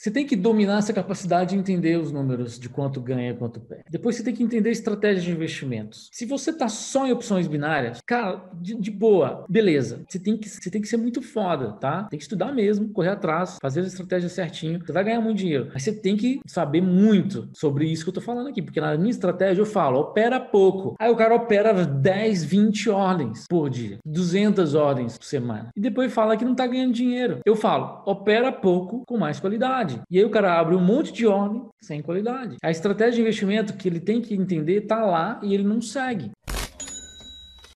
Você tem que dominar essa capacidade de entender os números de quanto ganha e quanto perde. Depois você tem que entender estratégias de investimentos. Se você tá só em opções binárias, cara, de, de boa, beleza. Você tem, que, você tem que ser muito foda, tá? Tem que estudar mesmo, correr atrás, fazer as estratégias certinho. Você vai ganhar muito dinheiro. Mas você tem que saber muito sobre isso que eu tô falando aqui. Porque na minha estratégia eu falo, opera pouco. Aí o cara opera 10, 20 ordens por dia, 200 ordens por semana. E depois fala que não tá ganhando dinheiro. Eu falo, opera pouco com mais qualidade. E aí o cara abre um monte de ordem sem qualidade. A estratégia de investimento que ele tem que entender tá lá e ele não segue.